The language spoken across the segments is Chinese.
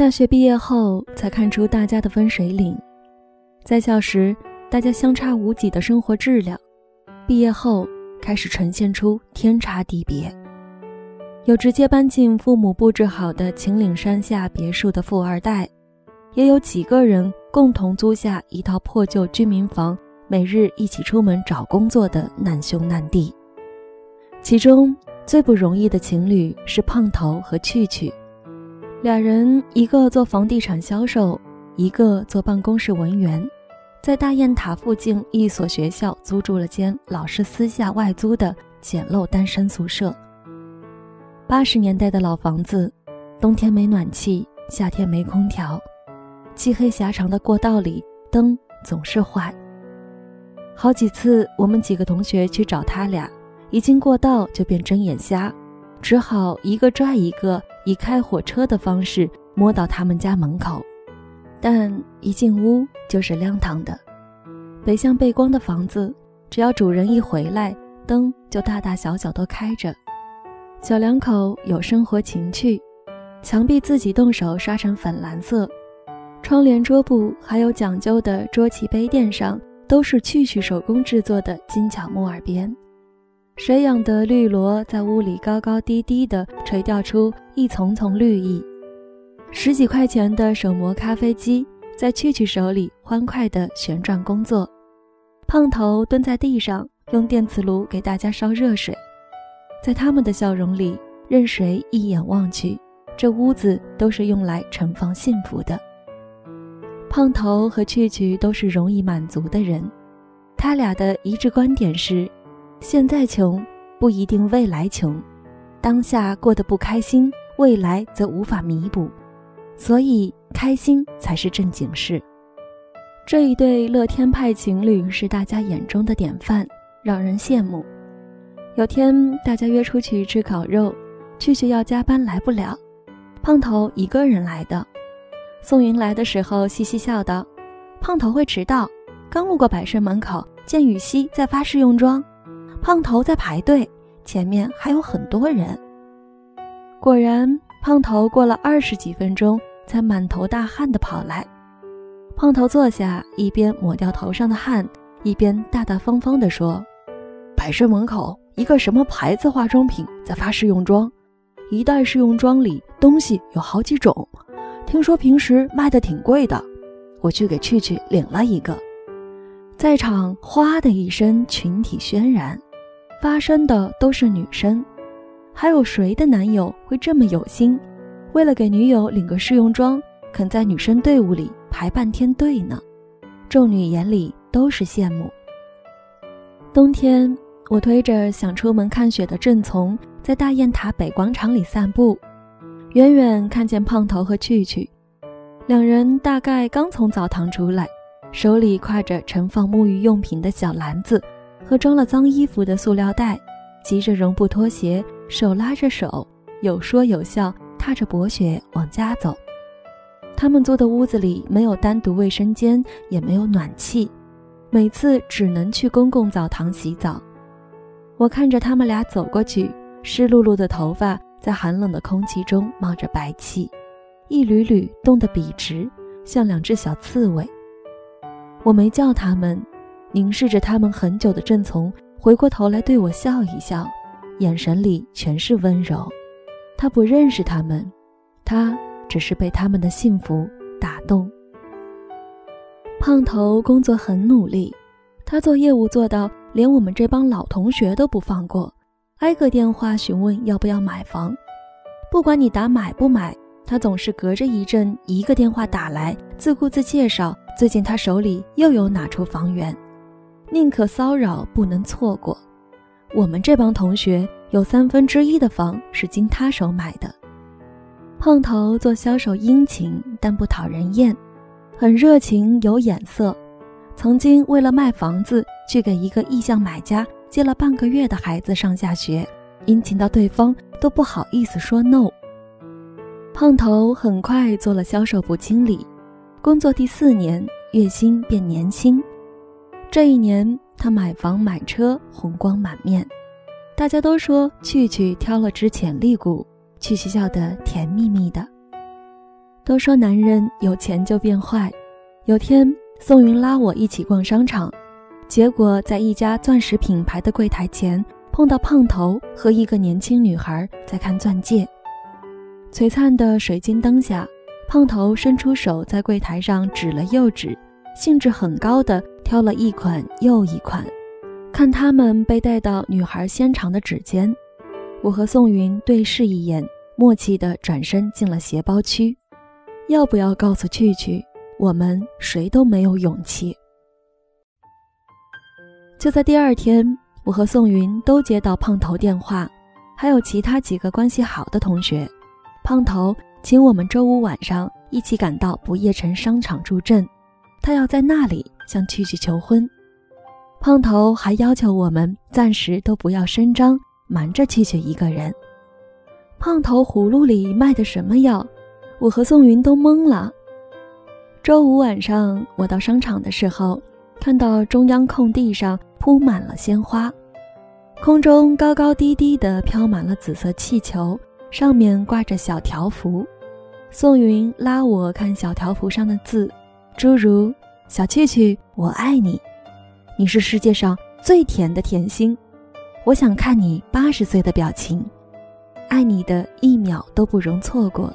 大学毕业后才看出大家的分水岭，在校时大家相差无几的生活质量，毕业后开始呈现出天差地别。有直接搬进父母布置好的秦岭山下别墅的富二代，也有几个人共同租下一套破旧居民房，每日一起出门找工作的难兄难弟。其中最不容易的情侣是胖头和趣趣，俩人一个做房地产销售，一个做办公室文员，在大雁塔附近一所学校租住了间老师私下外租的简陋单身宿舍。八十年代的老房子，冬天没暖气，夏天没空调，漆黑狭长的过道里灯总是坏。好几次我们几个同学去找他俩。一经过道就变睁眼瞎，只好一个拽一个，以开火车的方式摸到他们家门口。但一进屋就是亮堂的，北向背光的房子，只要主人一回来，灯就大大小小都开着。小两口有生活情趣，墙壁自己动手刷成粉蓝色，窗帘、桌布还有讲究的桌旗杯垫上都是去去手工制作的精巧木耳边。水养的绿萝在屋里高高低低地垂钓出一丛丛绿意，十几块钱的手磨咖啡机在趣趣手里欢快地旋转工作，胖头蹲在地上用电磁炉给大家烧热水，在他们的笑容里，任谁一眼望去，这屋子都是用来盛放幸福的。胖头和趣趣都是容易满足的人，他俩的一致观点是。现在穷不一定未来穷，当下过得不开心，未来则无法弥补，所以开心才是正经事。这一对乐天派情侣是大家眼中的典范，让人羡慕。有天大家约出去吃烤肉，去去要加班来不了，胖头一个人来的。宋云来的时候嘻嘻笑道：“胖头会迟到，刚路过百盛门口，见雨熙在发试用装。”胖头在排队，前面还有很多人。果然，胖头过了二十几分钟才满头大汗地跑来。胖头坐下，一边抹掉头上的汗，一边大大方方地说：“百盛门口一个什么牌子化妆品在发试用装，一袋试用装里东西有好几种，听说平时卖的挺贵的。我去给趣趣领了一个。”在场哗的一声，群体渲染。发生的都是女生，还有谁的男友会这么有心，为了给女友领个试用装，肯在女生队伍里排半天队呢？众女眼里都是羡慕。冬天，我推着想出门看雪的郑从，在大雁塔北广场里散步，远远看见胖头和趣趣，两人大概刚从澡堂出来，手里挎着盛放沐浴用品的小篮子。和装了脏衣服的塑料袋，骑着绒布拖鞋，手拉着手，有说有笑，踏着薄雪往家走。他们租的屋子里没有单独卫生间，也没有暖气，每次只能去公共澡堂洗澡。我看着他们俩走过去，湿漉漉的头发在寒冷的空气中冒着白气，一缕缕冻得笔直，像两只小刺猬。我没叫他们。凝视着他们很久的郑从回过头来对我笑一笑，眼神里全是温柔。他不认识他们，他只是被他们的幸福打动。胖头工作很努力，他做业务做到连我们这帮老同学都不放过，挨个电话询问要不要买房。不管你打买不买，他总是隔着一阵一个电话打来，自顾自介绍最近他手里又有哪处房源。宁可骚扰，不能错过。我们这帮同学有三分之一的房是经他手买的。胖头做销售殷勤，但不讨人厌，很热情有眼色。曾经为了卖房子，去给一个意向买家接了半个月的孩子上下学，殷勤到对方都不好意思说 no。胖头很快做了销售部经理，工作第四年，月薪变年薪。这一年，他买房买车，红光满面。大家都说趣趣挑了只潜力股，趣趣笑得甜蜜蜜的。都说男人有钱就变坏。有天，宋云拉我一起逛商场，结果在一家钻石品牌的柜台前碰到胖头和一个年轻女孩在看钻戒。璀璨的水晶灯下，胖头伸出手在柜台上指了又指，兴致很高的挑了一款又一款。看他们被戴到女孩纤长的指尖，我和宋云对视一眼，默契的转身进了鞋包区。要不要告诉去去？我们谁都没有勇气。就在第二天，我和宋云都接到胖头电话，还有其他几个关系好的同学。胖头请我们周五晚上一起赶到不夜城商场助阵，他要在那里向蛐蛐求婚。胖头还要求我们暂时都不要声张，瞒着蛐蛐一个人。胖头葫芦里卖的什么药？我和宋云都懵了。周五晚上，我到商场的时候，看到中央空地上铺满了鲜花，空中高高低低的飘满了紫色气球，上面挂着小条幅。宋云拉我看小条幅上的字，诸如“小气气，我爱你”。你是世界上最甜的甜心，我想看你八十岁的表情，爱你的一秒都不容错过。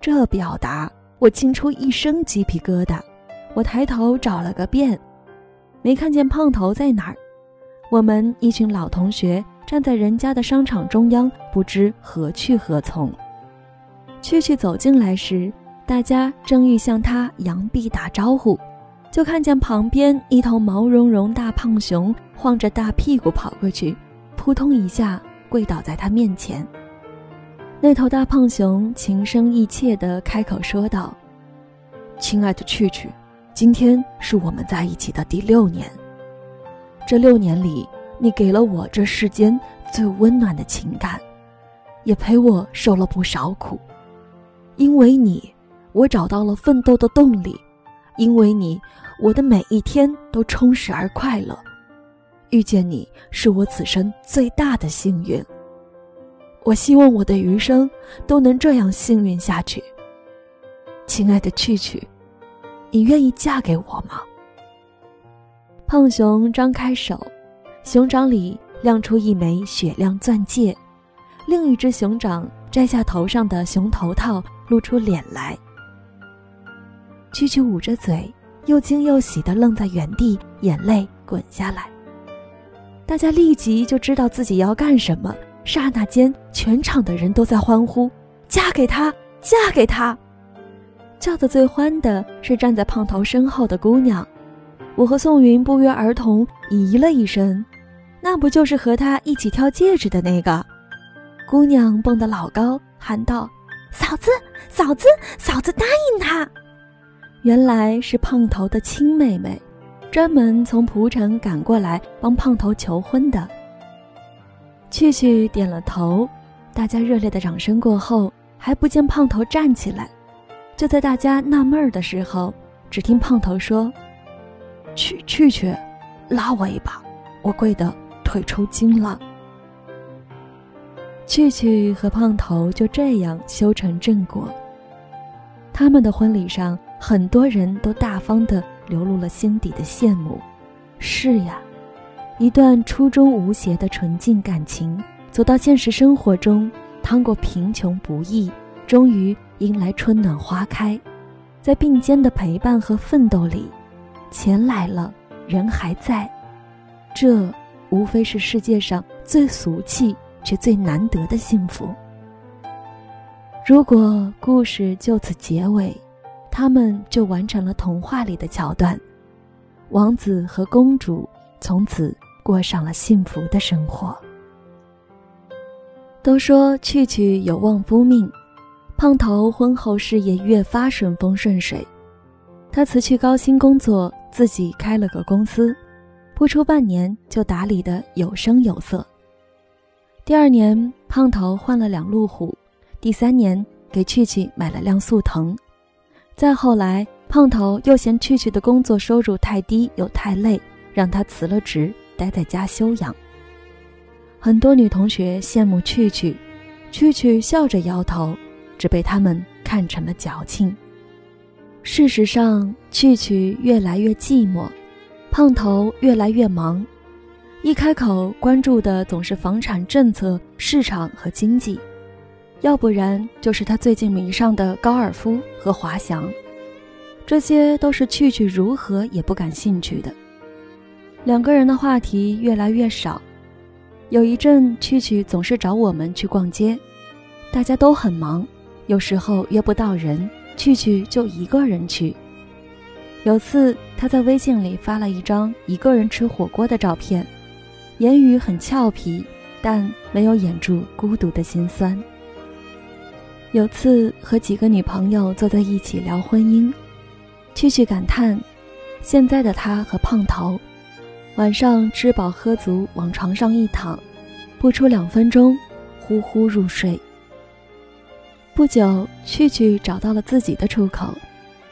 这表达我惊出一身鸡皮疙瘩，我抬头找了个遍，没看见胖头在哪儿。我们一群老同学站在人家的商场中央，不知何去何从。蛐蛐走进来时，大家正欲向他扬臂打招呼。就看见旁边一头毛茸茸大胖熊晃着大屁股跑过去，扑通一下跪倒在他面前。那头大胖熊情深意切地开口说道：“亲爱的趣趣，今天是我们在一起的第六年。这六年里，你给了我这世间最温暖的情感，也陪我受了不少苦。因为你，我找到了奋斗的动力。”因为你，我的每一天都充实而快乐。遇见你是我此生最大的幸运。我希望我的余生都能这样幸运下去。亲爱的趣趣，你愿意嫁给我吗？胖熊张开手，熊掌里亮出一枚雪亮钻戒，另一只熊掌摘下头上的熊头套，露出脸来。蛐蛐捂着嘴，又惊又喜地愣在原地，眼泪滚下来。大家立即就知道自己要干什么，刹那间，全场的人都在欢呼：“嫁给他，嫁给他！”叫得最欢的是站在胖头身后的姑娘。我和宋云不约而同咦了一声：“那不就是和他一起挑戒指的那个？”姑娘蹦得老高，喊道：“嫂子，嫂子，嫂子答应他！”原来是胖头的亲妹妹，专门从蒲城赶过来帮胖头求婚的。趣趣点了头，大家热烈的掌声过后，还不见胖头站起来。就在大家纳闷儿的时候，只听胖头说：“去去去，拉我一把，我跪得腿抽筋了。”趣趣和胖头就这样修成正果。他们的婚礼上。很多人都大方地流露了心底的羡慕。是呀，一段初衷无邪的纯净感情，走到现实生活中，趟过贫穷不易，终于迎来春暖花开。在并肩的陪伴和奋斗里，钱来了，人还在。这无非是世界上最俗气却最难得的幸福。如果故事就此结尾。他们就完成了童话里的桥段，王子和公主从此过上了幸福的生活。都说去去有旺夫命，胖头婚后事业越发顺风顺水，他辞去高薪工作，自己开了个公司，不出半年就打理得有声有色。第二年，胖头换了两路虎，第三年给去去买了辆速腾。再后来，胖头又嫌趣趣的工作收入太低又太累，让他辞了职，待在家休养。很多女同学羡慕趣趣，趣趣笑着摇头，只被他们看。成了矫情。事实上，蛐蛐越来越寂寞，胖头越来越忙，一开口关注的总是房产政策、市场和经济，要不然就是他最近迷上的高尔夫和滑翔，这些都是蛐蛐如何也不感兴趣的。两个人的话题越来越少。有一阵，蛐蛐总是找我们去逛街，大家都很忙，有时候约不到人，蛐蛐就一个人去。有次，他在微信里发了一张一个人吃火锅的照片，言语很俏皮，但没有掩住孤独的心酸。有次和几个女朋友坐在一起聊婚姻，蛐蛐感叹：现在的他和胖头。晚上吃饱喝足，往床上一躺，不出两分钟，呼呼入睡。不久，蛐蛐找到了自己的出口，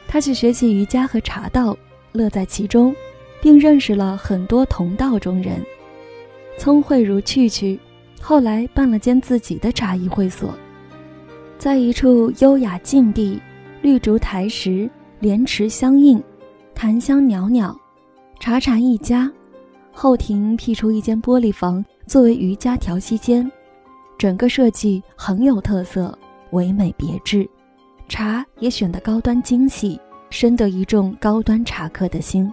他去学习瑜伽和茶道，乐在其中，并认识了很多同道中人。聪慧如蛐蛐，后来办了间自己的茶艺会所，在一处优雅静地，绿竹台石，莲池相映，檀香袅袅，茶禅一家。后庭辟出一间玻璃房作为瑜伽调息间，整个设计很有特色，唯美别致，茶也选得高端精细，深得一众高端茶客的心。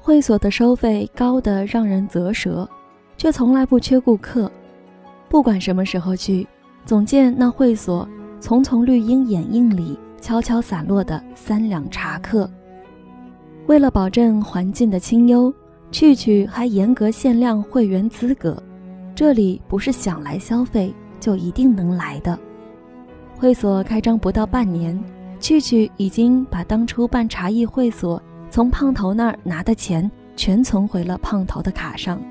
会所的收费高得让人啧舌，却从来不缺顾客。不管什么时候去，总见那会所丛丛绿荫掩映里悄悄散落的三两茶客。为了保证环境的清幽。趣趣还严格限量会员资格，这里不是想来消费就一定能来的。会所开张不到半年，趣趣已经把当初办茶艺会所从胖头那儿拿的钱全存回了胖头的卡上。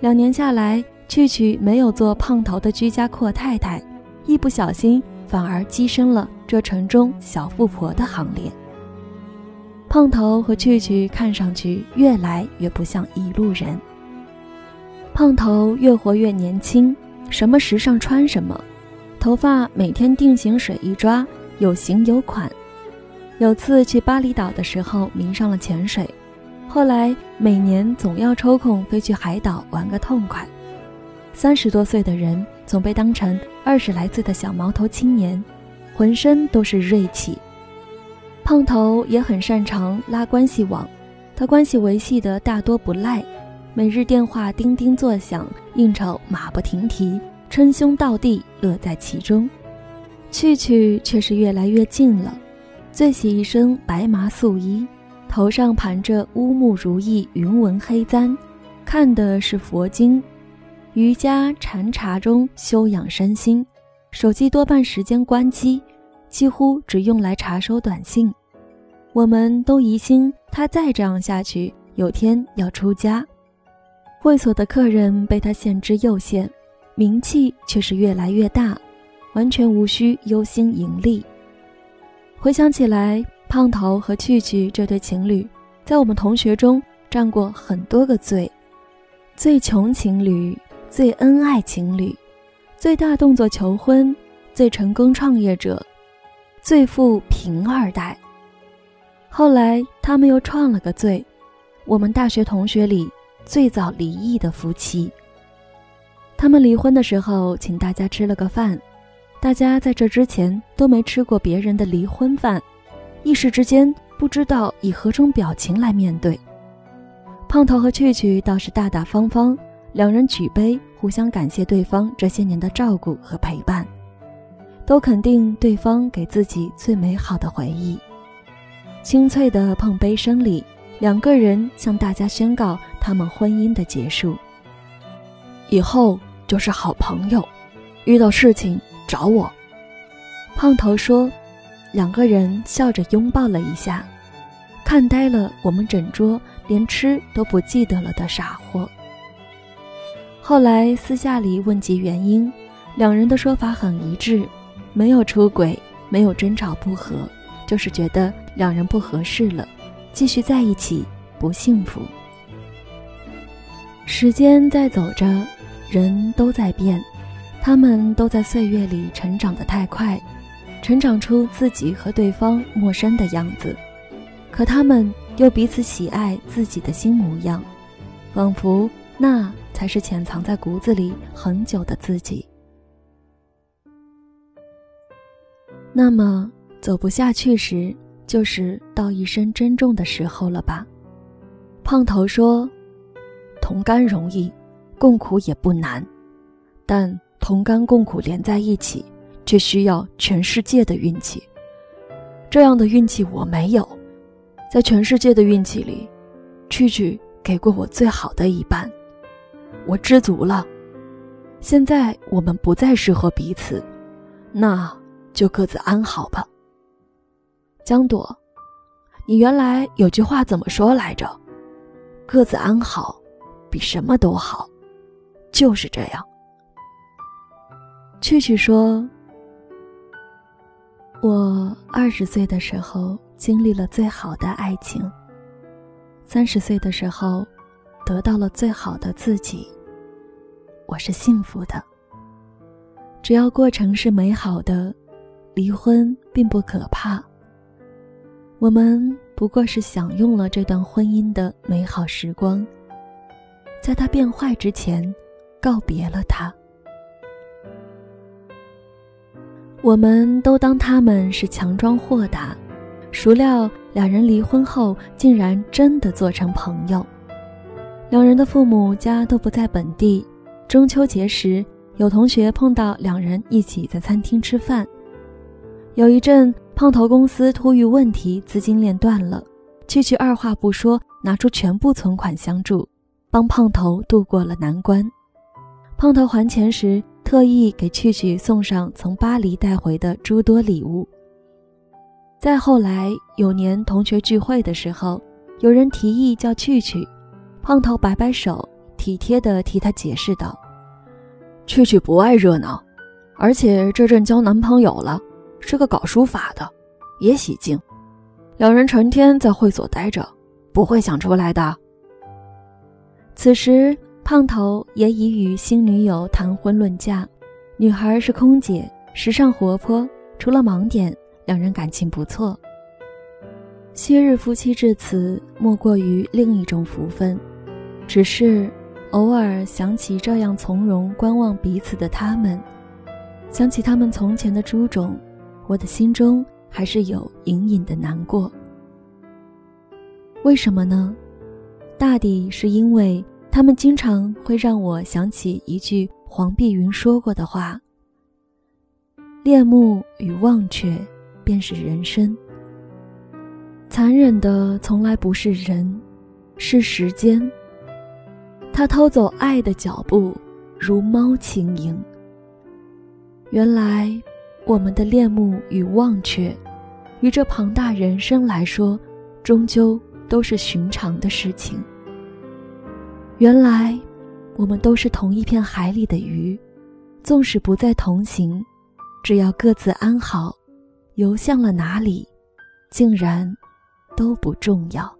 两年下来，趣趣没有做胖头的居家阔太太，一不小心反而跻身了这城中小富婆的行列。胖头和蛐蛐看上去越来越不像一路人。胖头越活越年轻，什么时尚穿什么，头发每天定型水一抓，有型有款。有次去巴厘岛的时候迷上了潜水，后来每年总要抽空飞去海岛玩个痛快。三十多岁的人总被当成二十来岁的小毛头青年，浑身都是锐气。胖头也很擅长拉关系网，他关系维系的大多不赖，每日电话叮叮作响，应酬马不停蹄，称兄道弟，乐在其中。去去却是越来越近了，最喜一身白麻素衣，头上盘着乌木如意云纹黑簪，看的是佛经、瑜伽、禅茶中修养身心，手机多半时间关机。几乎只用来查收短信，我们都疑心他再这样下去，有天要出家。会所的客人被他限制又限，名气却是越来越大，完全无需忧心盈利。回想起来，胖头和趣趣这对情侣，在我们同学中占过很多个最：最穷情侣、最恩爱情侣、最大动作求婚、最成功创业者。最富贫二代，后来他们又创了个最，我们大学同学里最早离异的夫妻。他们离婚的时候，请大家吃了个饭，大家在这之前都没吃过别人的离婚饭，一时之间不知道以何种表情来面对。胖头和趣趣倒是大大方方，两人举杯，互相感谢对方这些年的照顾和陪伴。都肯定对方给自己最美好的回忆。清脆的碰杯声里，两个人向大家宣告他们婚姻的结束。以后就是好朋友，遇到事情找我。胖头说，两个人笑着拥抱了一下，看呆了我们整桌连吃都不记得了的傻货。后来私下里问及原因，两人的说法很一致。没有出轨，没有争吵不和，就是觉得两人不合适了，继续在一起不幸福。时间在走着，人都在变，他们都在岁月里成长的太快，成长出自己和对方陌生的样子，可他们又彼此喜爱自己的新模样，仿佛那才是潜藏在骨子里很久的自己。那么走不下去时，就是道一声珍重的时候了吧？胖头说：“同甘容易，共苦也不难，但同甘共苦连在一起，却需要全世界的运气。这样的运气我没有，在全世界的运气里，蛐蛐给过我最好的一半，我知足了。现在我们不再适合彼此，那……”就各自安好吧。江朵，你原来有句话怎么说来着？各自安好，比什么都好。就是这样。趣趣说：“我二十岁的时候经历了最好的爱情，三十岁的时候得到了最好的自己。我是幸福的，只要过程是美好的。”离婚并不可怕。我们不过是享用了这段婚姻的美好时光，在它变坏之前，告别了它。我们都当他们是强装豁达，孰料两人离婚后，竟然真的做成朋友。两人的父母家都不在本地，中秋节时，有同学碰到两人一起在餐厅吃饭。有一阵，胖头公司突遇问题，资金链断了。蛐蛐二话不说，拿出全部存款相助，帮胖头度过了难关。胖头还钱时，特意给蛐蛐送上从巴黎带回的诸多礼物。再后来，有年同学聚会的时候，有人提议叫蛐蛐，胖头摆摆手，体贴地替他解释道：“蛐蛐不爱热闹，而且这阵交男朋友了。”是个搞书法的，也喜静。两人成天在会所待着，不会想出来的。此时，胖头也已与新女友谈婚论嫁，女孩是空姐，时尚活泼。除了盲点，两人感情不错。昔日夫妻至此，莫过于另一种福分。只是偶尔想起这样从容观望彼此的他们，想起他们从前的诸种。我的心中还是有隐隐的难过。为什么呢？大抵是因为他们经常会让我想起一句黄碧云说过的话：“恋慕与忘却，便是人生。残忍的从来不是人，是时间。他偷走爱的脚步，如猫轻盈。原来。”我们的恋慕与忘却，于这庞大人生来说，终究都是寻常的事情。原来，我们都是同一片海里的鱼，纵使不再同行，只要各自安好，游向了哪里，竟然都不重要。